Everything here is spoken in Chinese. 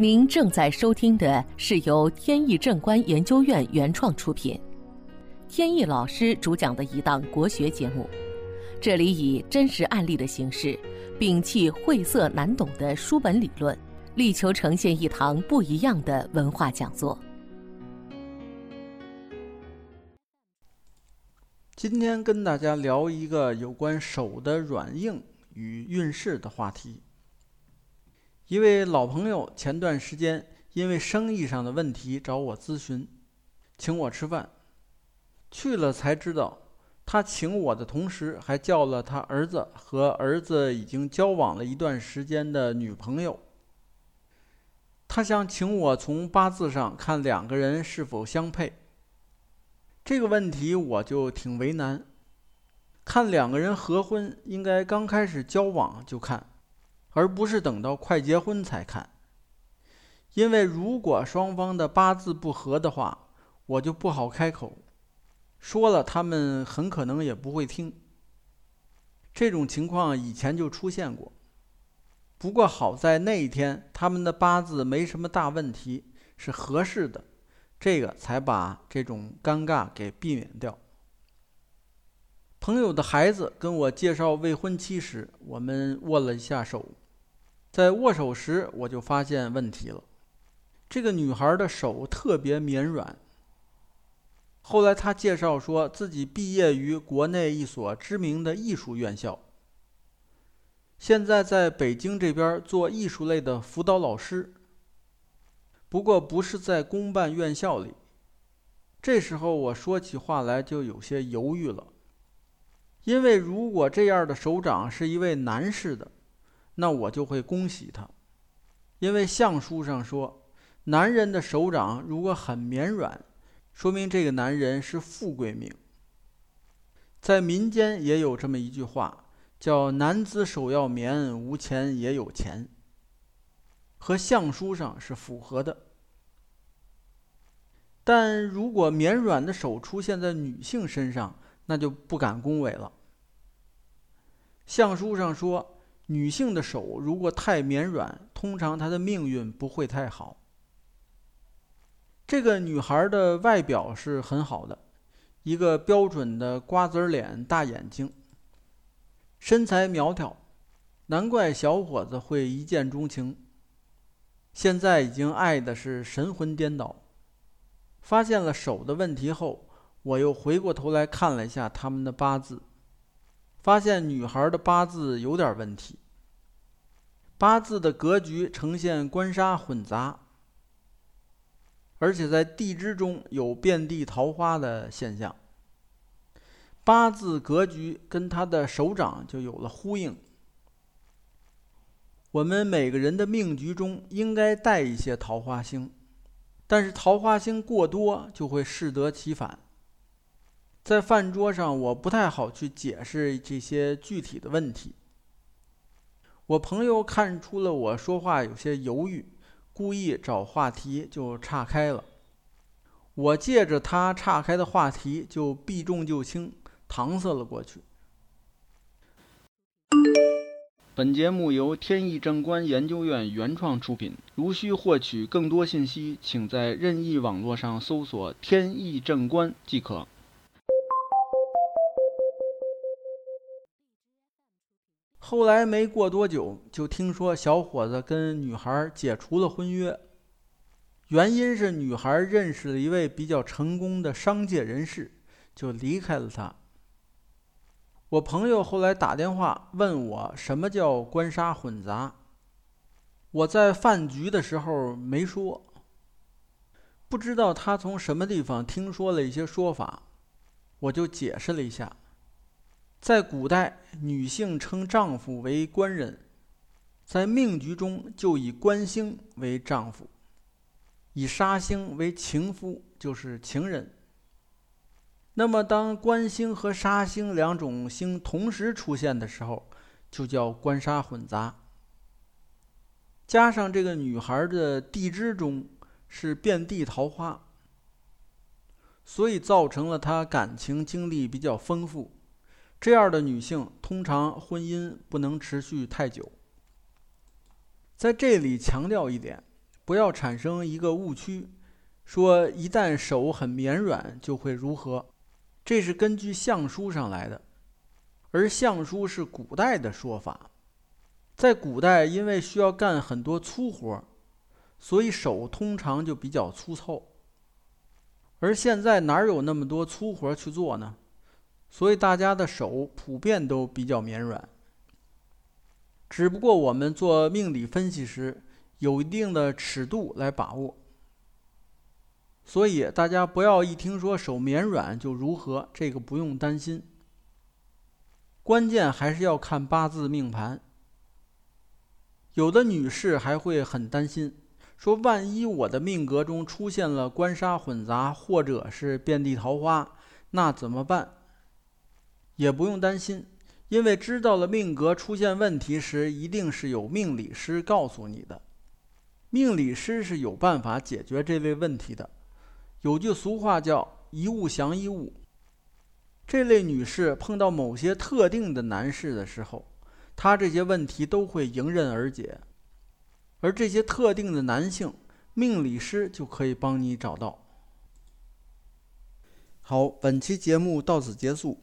您正在收听的是由天意正观研究院原创出品，天意老师主讲的一档国学节目。这里以真实案例的形式，摒弃晦涩难懂的书本理论，力求呈现一堂不一样的文化讲座。今天跟大家聊一个有关手的软硬与运势的话题。一位老朋友前段时间因为生意上的问题找我咨询，请我吃饭。去了才知道，他请我的同时还叫了他儿子和儿子已经交往了一段时间的女朋友。他想请我从八字上看两个人是否相配。这个问题我就挺为难。看两个人合婚，应该刚开始交往就看。而不是等到快结婚才看，因为如果双方的八字不合的话，我就不好开口，说了他们很可能也不会听。这种情况以前就出现过，不过好在那一天他们的八字没什么大问题，是合适的，这个才把这种尴尬给避免掉。朋友的孩子跟我介绍未婚妻时，我们握了一下手。在握手时，我就发现问题了。这个女孩的手特别绵软。后来她介绍说自己毕业于国内一所知名的艺术院校，现在在北京这边做艺术类的辅导老师。不过不是在公办院校里。这时候我说起话来就有些犹豫了，因为如果这样的首长是一位男士的。那我就会恭喜他，因为相书上说，男人的手掌如果很绵软，说明这个男人是富贵命。在民间也有这么一句话，叫“男子手要绵，无钱也有钱”，和相书上是符合的。但如果绵软的手出现在女性身上，那就不敢恭维了。相书上说。女性的手如果太绵软，通常她的命运不会太好。这个女孩的外表是很好的，一个标准的瓜子脸、大眼睛，身材苗条，难怪小伙子会一见钟情。现在已经爱的是神魂颠倒。发现了手的问题后，我又回过头来看了一下他们的八字。发现女孩的八字有点问题，八字的格局呈现官杀混杂，而且在地支中有遍地桃花的现象。八字格局跟他的手掌就有了呼应。我们每个人的命局中应该带一些桃花星，但是桃花星过多就会适得其反。在饭桌上，我不太好去解释这些具体的问题。我朋友看出了我说话有些犹豫，故意找话题就岔开了。我借着他岔开的话题，就避重就轻，搪塞了过去。本节目由天意正观研究院原创出品。如需获取更多信息，请在任意网络上搜索“天意正观”即可。后来没过多久，就听说小伙子跟女孩解除了婚约，原因是女孩认识了一位比较成功的商界人士，就离开了他。我朋友后来打电话问我什么叫官杀混杂，我在饭局的时候没说，不知道他从什么地方听说了一些说法，我就解释了一下。在古代，女性称丈夫为官人，在命局中就以官星为丈夫，以杀星为情夫，就是情人。那么，当官星和杀星两种星同时出现的时候，就叫官杀混杂。加上这个女孩的地支中是遍地桃花，所以造成了她感情经历比较丰富。这样的女性通常婚姻不能持续太久。在这里强调一点，不要产生一个误区，说一旦手很绵软就会如何，这是根据相书上来的，而相书是古代的说法，在古代因为需要干很多粗活，所以手通常就比较粗糙，而现在哪有那么多粗活去做呢？所以大家的手普遍都比较绵软。只不过我们做命理分析时，有一定的尺度来把握。所以大家不要一听说手绵软就如何，这个不用担心。关键还是要看八字命盘。有的女士还会很担心，说万一我的命格中出现了官杀混杂，或者是遍地桃花，那怎么办？也不用担心。因为知道了命格出现问题时，一定是有命理师告诉你的。命理师是有办法解决这类问题的。有句俗话叫“一物降一物”。这类女士碰到某些特定的男士的时候，她这些问题都会迎刃而解。而这些特定的男性，命理师就可以帮你找到。好，本期节目到此结束。